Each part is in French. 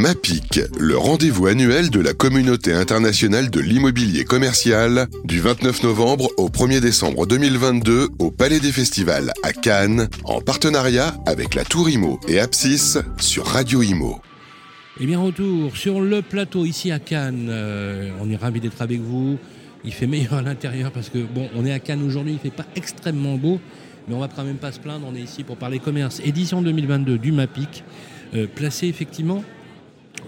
MAPIC, le rendez-vous annuel de la communauté internationale de l'immobilier commercial, du 29 novembre au 1er décembre 2022 au Palais des Festivals à Cannes, en partenariat avec la Tour Imo et Apsis sur Radio Imo. Eh bien, retour sur le plateau ici à Cannes. Euh, on est ravis d'être avec vous. Il fait meilleur à l'intérieur parce que, bon, on est à Cannes aujourd'hui, il ne fait pas extrêmement beau, mais on va quand même pas se plaindre. On est ici pour parler commerce. Édition 2022 du MAPIC, euh, placé effectivement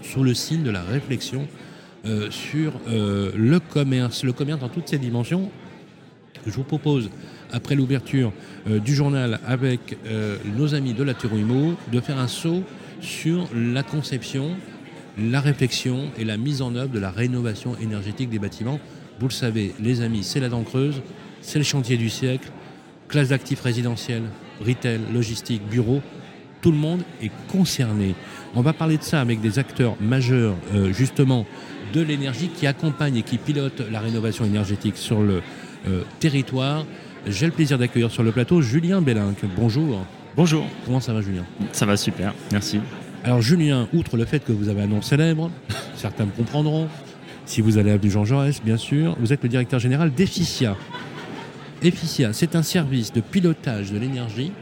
sous le signe de la réflexion euh, sur euh, le commerce, le commerce dans toutes ses dimensions. Je vous propose, après l'ouverture euh, du journal avec nos amis de la Turuimo, de faire un saut sur la conception, la réflexion et la mise en œuvre de la rénovation énergétique des bâtiments. Vous le savez, les amis, c'est la dent creuse, c'est le chantier du siècle, classe d'actifs résidentiels, retail, logistique, bureau, tout le monde est concerné. On va parler de ça avec des acteurs majeurs, euh, justement, de l'énergie qui accompagnent et qui pilotent la rénovation énergétique sur le euh, territoire. J'ai le plaisir d'accueillir sur le plateau Julien Bellinck. Bonjour. Bonjour, Comment ça va, Julien? Ça va super, merci. Alors, Julien, outre le fait que vous avez un nom célèbre, certains me comprendront, si vous allez à avenue Jean Jaurès, bien sûr, vous êtes le directeur général d'Efficia. Efficia, c'est un service de pilotage de l'énergie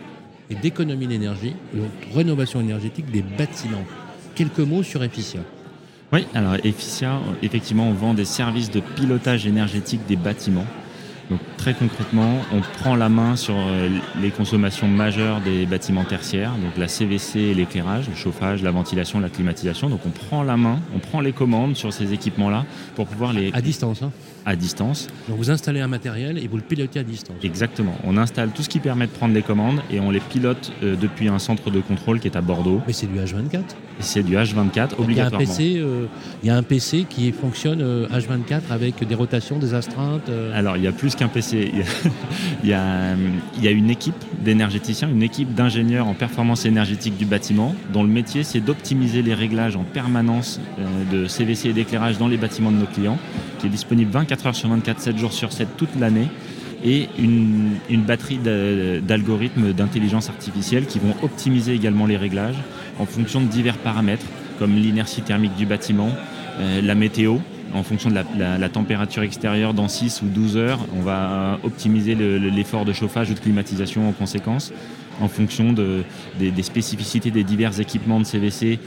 et d'économie d'énergie, donc rénovation énergétique des bâtiments. Quelques mots sur Efficia. Oui, alors Efficia, effectivement, on vend des services de pilotage énergétique des bâtiments. Donc très concrètement, on prend la main sur euh, les consommations majeures des bâtiments tertiaires, donc la CVC et l'éclairage, le chauffage, la ventilation, la climatisation. Donc on prend la main, on prend les commandes sur ces équipements-là pour pouvoir les À distance, hein. à distance. Donc vous installez un matériel et vous le pilotez à distance. Exactement. On installe tout ce qui permet de prendre les commandes et on les pilote euh, depuis un centre de contrôle qui est à Bordeaux. Mais c'est du H24. Et c'est du H24 Il y a un obligatoirement. PC, euh, il y a un PC qui fonctionne euh, H24 avec des rotations, des astreintes. euh. Alors, il y a plus Il y a, une équipe d'énergéticiens, une équipe d'ingénieurs en performance énergétique du bâtiment, dont le métier, c'est d'optimiser les réglages en permanence euh, de CVC et d'éclairage dans les bâtiments de nos clients, qui est disponible 24 heures sur 24, 7 jours sur 7 toute l'année, et une, batterie d'a- d'algorithmes d'intelligence artificielle qui vont optimiser également les réglages en fonction de divers paramètres, comme l'inertie thermique du bâtiment, euh, la météo, en fonction de la, température extérieure dans 6 ou 12 heures, on va optimiser le- le- l'effort de chauffage ou de climatisation en conséquence, en fonction de- des, spécificités des divers équipements de CVC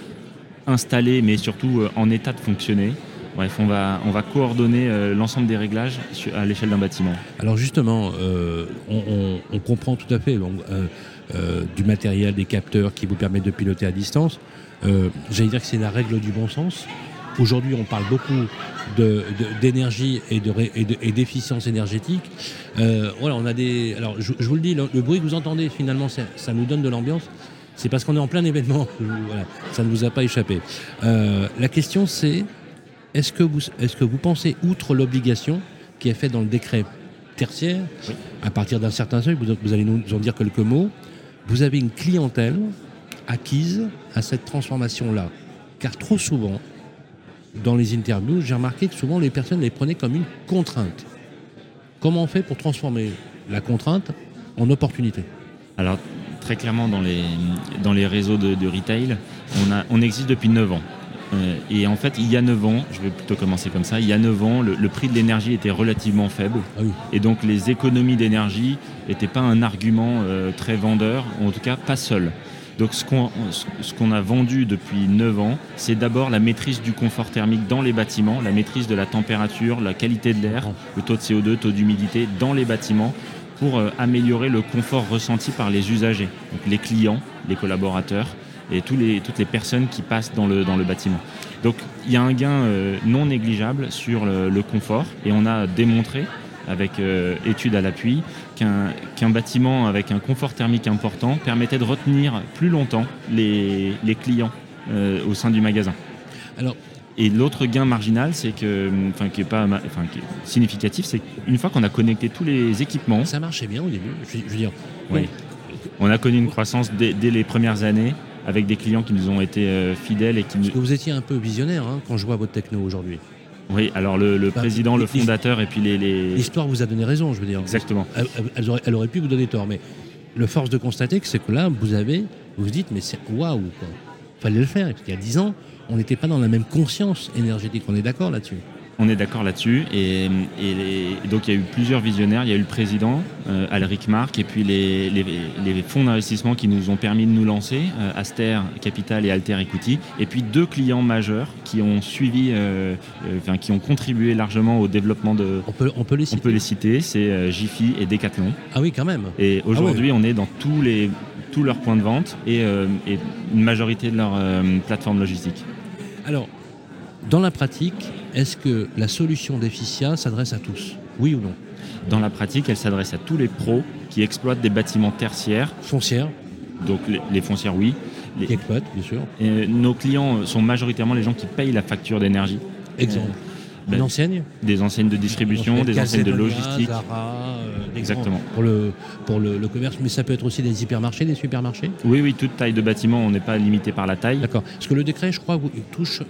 installés, mais surtout euh, en état de fonctionner. Bref, on va, on va coordonner euh, l'ensemble des réglages à l'échelle d'un bâtiment. Alors justement, euh, on, comprend tout à fait du matériel, des capteurs qui vous permettent de piloter à distance. J'allais dire que c'est la règle du bon sens. Aujourd'hui, on parle beaucoup d'énergie et de et de- et d'efficience énergétique. Euh, voilà, on a des. Alors, je, je vous le dis, le, le bruit que vous entendez, finalement, ça, ça nous donne de l'ambiance. C'est parce qu'on est en plein événement. Voilà, ça ne vous a pas échappé. Euh, la question, c'est est-ce que, vous, est que vous pensez, outre l'obligation qui est faite dans le décret tertiaire, Oui. à partir d'un certain seuil, vous, vous allez nous en dire quelques mots, vous avez une clientèle acquise à cette transformation-là Car trop souvent, dans les interviews, j'ai remarqué que souvent les personnes les prenaient comme une contrainte. Comment on fait pour transformer la contrainte en opportunité? Alors, très clairement, dans les, dans les réseaux de, de retail, on, a, on existe depuis 9 ans. Euh, et en fait, il y a 9 ans, je vais plutôt commencer comme ça, il y a 9 ans, le, le prix de l'énergie était relativement faible. Ah oui. Et donc, les économies d'énergie n'étaient pas un argument euh, très vendeur, ou en tout cas pas seul. Donc, ce qu'on a vendu depuis 9 ans, c'est d'abord la maîtrise du confort thermique dans les bâtiments, la maîtrise de la température, la qualité de l'air, le taux de CO2, taux d'humidité dans les bâtiments pour euh, améliorer le confort ressenti par les usagers, les clients, les collaborateurs et toutes les personnes qui passent dans le, le bâtiment. Donc il y a un gain euh, non négligeable sur le, le confort et on a démontré avec euh, études à l'appui qu'un bâtiment avec un confort thermique important permettait de retenir plus longtemps les, les clients euh, au sein du magasin. Alors, Et l'autre gain marginal, c'est que, enfin, qui est pas, enfin, qui est significatif, c'est qu'une fois qu'on a connecté tous les équipements, ça marchait bien au début. Je, je veux dire, oui. On a connu une croissance dès, dès les premières années avec des clients qui nous ont été euh, fidèles et qui nous... parce que vous étiez un peu visionnaire hein, quand je vois votre techno aujourd'hui. Oui, alors le, le Bah, président, le fondateur et puis les... les- L'histoire vous a donné raison, je veux dire. Exactement. Elle, elle aurait, elle aurait pu vous donner tort, mais le force de constater que c'est que là, vous avez, vous vous dites, mais c'est waouh, quoi. fallait le faire. Il y a 10 ans, on n'était pas dans la même conscience énergétique. On est d'accord là-dessus on est d'accord là-dessus. Et, donc, il y a eu plusieurs visionnaires. Il y a eu le président, euh, Alric Marc, et puis les, fonds d'investissement qui nous ont permis de nous lancer, euh, Aster Capital et Alter Equity. Et puis deux clients majeurs qui ont suivi, euh, enfin, qui ont contribué largement au développement de. On peut, on peut les citer. On peut les citer. C'est Jiffy et Decathlon. Ah oui, quand même. Et ah aujourd'hui, on est dans tous les tous leurs points de vente et, et une majorité de leurs plateformes logistiques. Alors, dans la pratique, est-ce que la solution d'Efficia s'adresse à tous? Oui ou non? Dans la pratique, elle s'adresse à tous les pros qui exploitent des bâtiments tertiaires. Foncières Donc les, foncières, oui. Les, qui exploitent, bien sûr. Et nos clients sont majoritairement les gens qui payent la facture d'énergie. Exemple ben, Une enseigne Des enseignes de distribution, des enseignes de logistique. Zara, euh, Exactement. Pour, le, pour le, commerce, mais ça peut être aussi des hypermarchés, des supermarchés? Oui, oui, toute taille de bâtiment, on n'est pas limité par la taille. D'accord. Parce que le décret, je crois, touche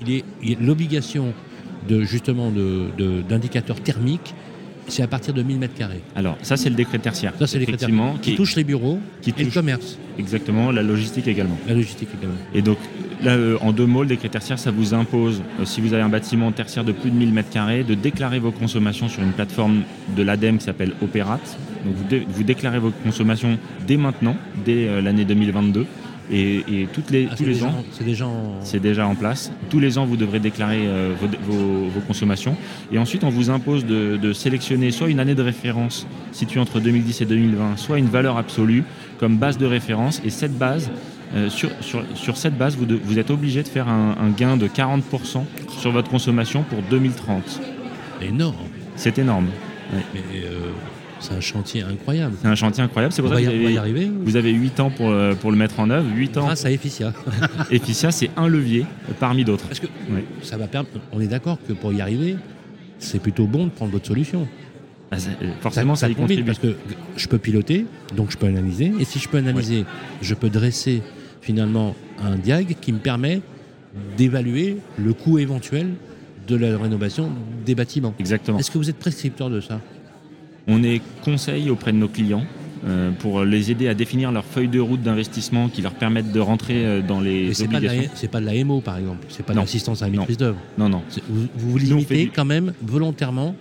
il est l'obligation de justement d'indicateurs thermiques c'est à partir de 1000 mètres carrés. Alors, ça, c'est le décret tertiaire. Ça, c'est le décret Qui, touche les bureaux qui et le commerce. Exactement, la logistique également. La logistique également. Et donc, là, euh, en deux mots, le décret tertiaire, ça vous impose, euh, si vous avez un bâtiment tertiaire de plus de 1000 mètres carrés, de déclarer vos consommations sur une plateforme de l'ADEME qui s'appelle Operat. Donc, vous, vous, déclarez vos consommations dès maintenant, dès euh, l'année 2022. Et, toutes les, ah, tous les ans, c'est déjà, en... déjà, en place. Tous les ans, vous devrez déclarer euh, vos, consommations. Et ensuite, on vous impose de, sélectionner soit une année de référence située entre 2010 et 2020, soit une valeur absolue comme base de référence. Et cette base, euh, sur, sur, cette base, vous, vous êtes obligé de faire un, gain de 40% sur votre consommation pour 2030. Énorme. C'est énorme. Mais euh, c'est un chantier incroyable. C'est un chantier incroyable. C'est pour ça que vous, avez, vous avez 8 ans pour, euh, pour le mettre en œuvre. 8 ans. Grâce à Efficia. Efficia, c'est un levier parmi d'autres. Parce que ça va perdre. On est d'accord que pour y arriver, c'est plutôt bon de prendre votre solution. Ah, euh, forcément, ça, y contribue. Parce que je peux piloter, donc je peux analyser. Et si je peux analyser, je peux dresser finalement un diag qui me permet d'évaluer le coût éventuel de la rénovation des bâtiments. Exactement. Est-ce que vous êtes prescripteur de ça? On est conseil auprès de nos clients euh, pour les aider à définir leur feuille de route d'investissement qui leur permettent de rentrer euh, dans les c'est obligations. C'est pas de la MO par exemple, c'est pas de l'assistance à la maîtrise d'œuvre. Non, non. Vous vous, limitez quand même volontairement.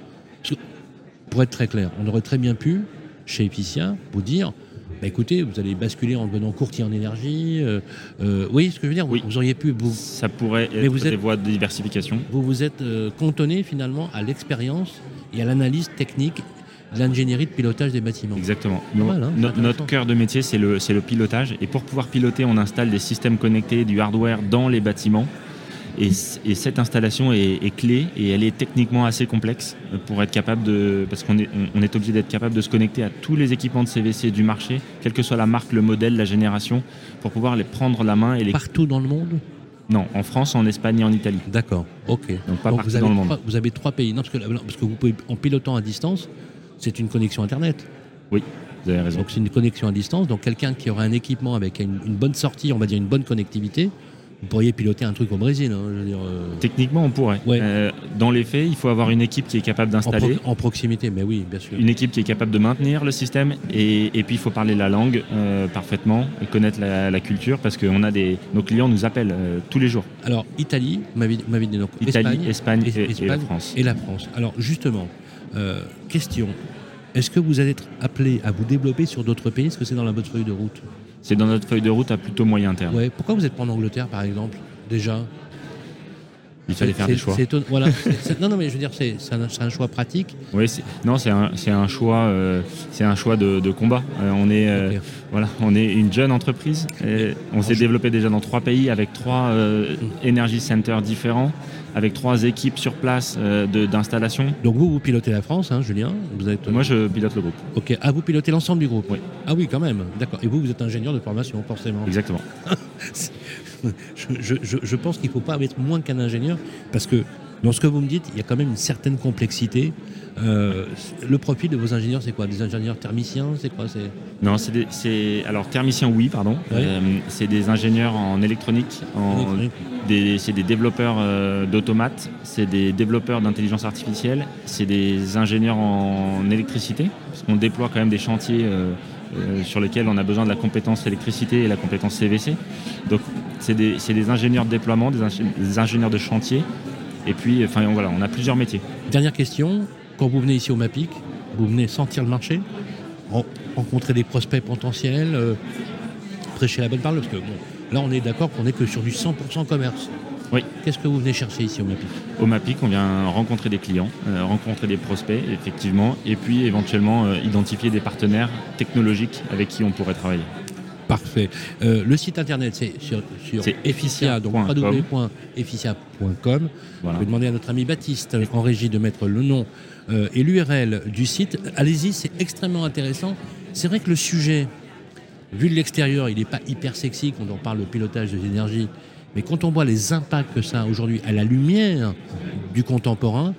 Pour être très clair, on aurait très bien pu, chez Epicia, vous dire bah, écoutez, vous allez basculer en devenant courtier en énergie. Euh, euh oui, ce que je veux dire, oui. vous, auriez pu. Vous, Ça pourrait être vous des voies de diversification. Vous vous êtes cantonné finalement à l'expérience et à l'analyse technique l'ingénierie de pilotage des bâtiments. Exactement. Hein, notre cœur de métier, c'est le, le pilotage. Et pour pouvoir piloter, on installe des systèmes connectés, du hardware dans les bâtiments. Et, cette installation est, clé et elle est techniquement assez complexe pour être capable de. Parce qu'on est, on est obligé d'être capable de se connecter à tous les équipements de CVC du marché, quelle que soit la marque, le modèle, la génération, pour pouvoir les prendre la main et les. Partout dans le monde? Non, en France, en Espagne et en Italie. D'accord, ok. Donc pas partout dans le monde. vous avez trois pays. Non, parce que, parce que vous pouvez, en pilotant à distance, c'est une connexion Internet. Oui, vous avez raison. Donc c'est une connexion à distance. Donc quelqu'un qui aurait un équipement avec une, bonne sortie, on va dire une bonne connectivité, vous pourriez piloter un truc au Brésil. Hein, euh. Techniquement, on pourrait. Euh, dans les faits, il faut avoir une équipe qui est capable d'installer. En, proximité, mais oui, bien sûr. Une équipe qui est capable de maintenir le système et, puis il faut parler la langue euh, parfaitement et connaître la, culture parce que a des, nos clients nous appellent tous les jours. Alors, Italie, m'avait dit donc, Italie, Espagne, et, la France. Et la France. Alors, justement, euh, question. Est-ce que vous allez être appelé à vous développer sur d'autres pays? Est-ce que c'est dans la votre feuille de route? C'est dans notre feuille de route à plutôt moyen terme. Ouais. Pourquoi vous n'êtes pas en Angleterre, par exemple, déjà? Il fallait faire des choix. Voilà, non, non, mais je veux dire, c'est un, choix pratique. Oui, non, c'est un, un, choix, euh, c'est un choix de, combat. Euh, on est, voilà, on est une jeune entreprise. Et on s'est développé déjà dans trois pays avec trois mm. energy centers différents avec trois équipes sur place euh, d'installation. Donc vous, vous pilotez la France, hein, Julien vous êtes... Moi, je pilote le groupe. Ok. Ah, vous pilotez l'ensemble du groupe Oui. Ah oui, quand même. D'accord. Et vous, vous êtes ingénieur de formation, forcément. Exactement. je, je, je, pense qu'il ne faut pas être moins qu'un ingénieur, parce que dans ce que vous me dites, il y a quand même une certaine complexité. Euh, le profil de vos ingénieurs, c'est quoi? Des ingénieurs thermiciens C'est quoi? Non, c'est alors thermiciens, oui, pardon. Euh, c'est des ingénieurs en électronique, c'est des développeurs euh, d'automates, c'est des développeurs d'intelligence artificielle, c'est des ingénieurs en électricité, parce qu'on déploie quand même des chantiers sur lesquels on a besoin de la compétence électricité et la compétence CVC. Donc c'est des, des, ingénieurs de déploiement, des, ingénieurs de chantier. Et puis, enfin, voilà, on a plusieurs métiers. Dernière question, quand vous venez ici au MAPIC, vous venez sentir le marché, rencontrer des prospects potentiels, euh, prêcher la bonne parole, parce que bon, là, on est d'accord qu'on n'est que sur du 100% commerce. Oui. Qu'est-ce que vous venez chercher ici au MAPIC Au MAPIC, on vient rencontrer des clients, euh, rencontrer des prospects, effectivement, et puis éventuellement euh, identifier des partenaires technologiques avec qui on pourrait travailler. Parfait. Euh, le site internet, c'est sur, sur Efficia, donc www.efficia.com. Voilà. Je vais demander à notre ami Baptiste en régie de mettre le nom et l'URL du site. Allez-y, c'est extrêmement intéressant. C'est vrai que le sujet, vu de l'extérieur, il n'est pas hyper sexy quand on parle de pilotage des énergies. Mais quand on voit les impacts que ça a aujourd'hui à la lumière du contemporain,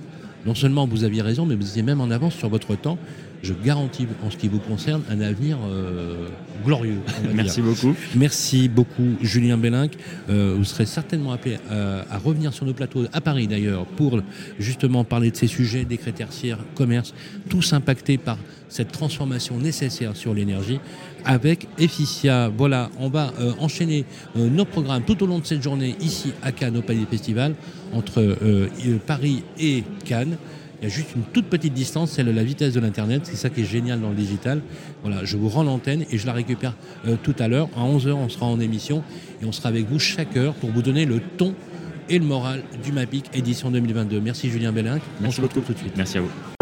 non seulement vous aviez raison, mais vous étiez même en avance sur votre temps. Je garantis, en ce qui vous concerne, un avenir euh, glorieux. Merci beaucoup. Merci beaucoup, Julien Bellinck. Euh, vous serez certainement appelé à, à, revenir sur nos plateaux, à Paris d'ailleurs, pour justement parler de ces sujets, décrets tertiaires, commerce, tous impactés par cette transformation nécessaire sur l'énergie avec Efficia. Voilà, on va euh, enchaîner euh, nos programmes tout au long de cette journée ici à Cannes au Palais Festival entre euh, Paris et Cannes. Il y a juste une toute petite distance, celle de la vitesse de l'Internet. C'est ça qui est génial dans le digital. Voilà, je vous rends l'antenne et je la récupère tout à l'heure. À 11h, on sera en émission et on sera avec vous chaque heure pour vous donner le ton et le moral du MAPIC édition 2022. Merci Julien Bellinck. On se retrouve tout de suite. Merci à vous.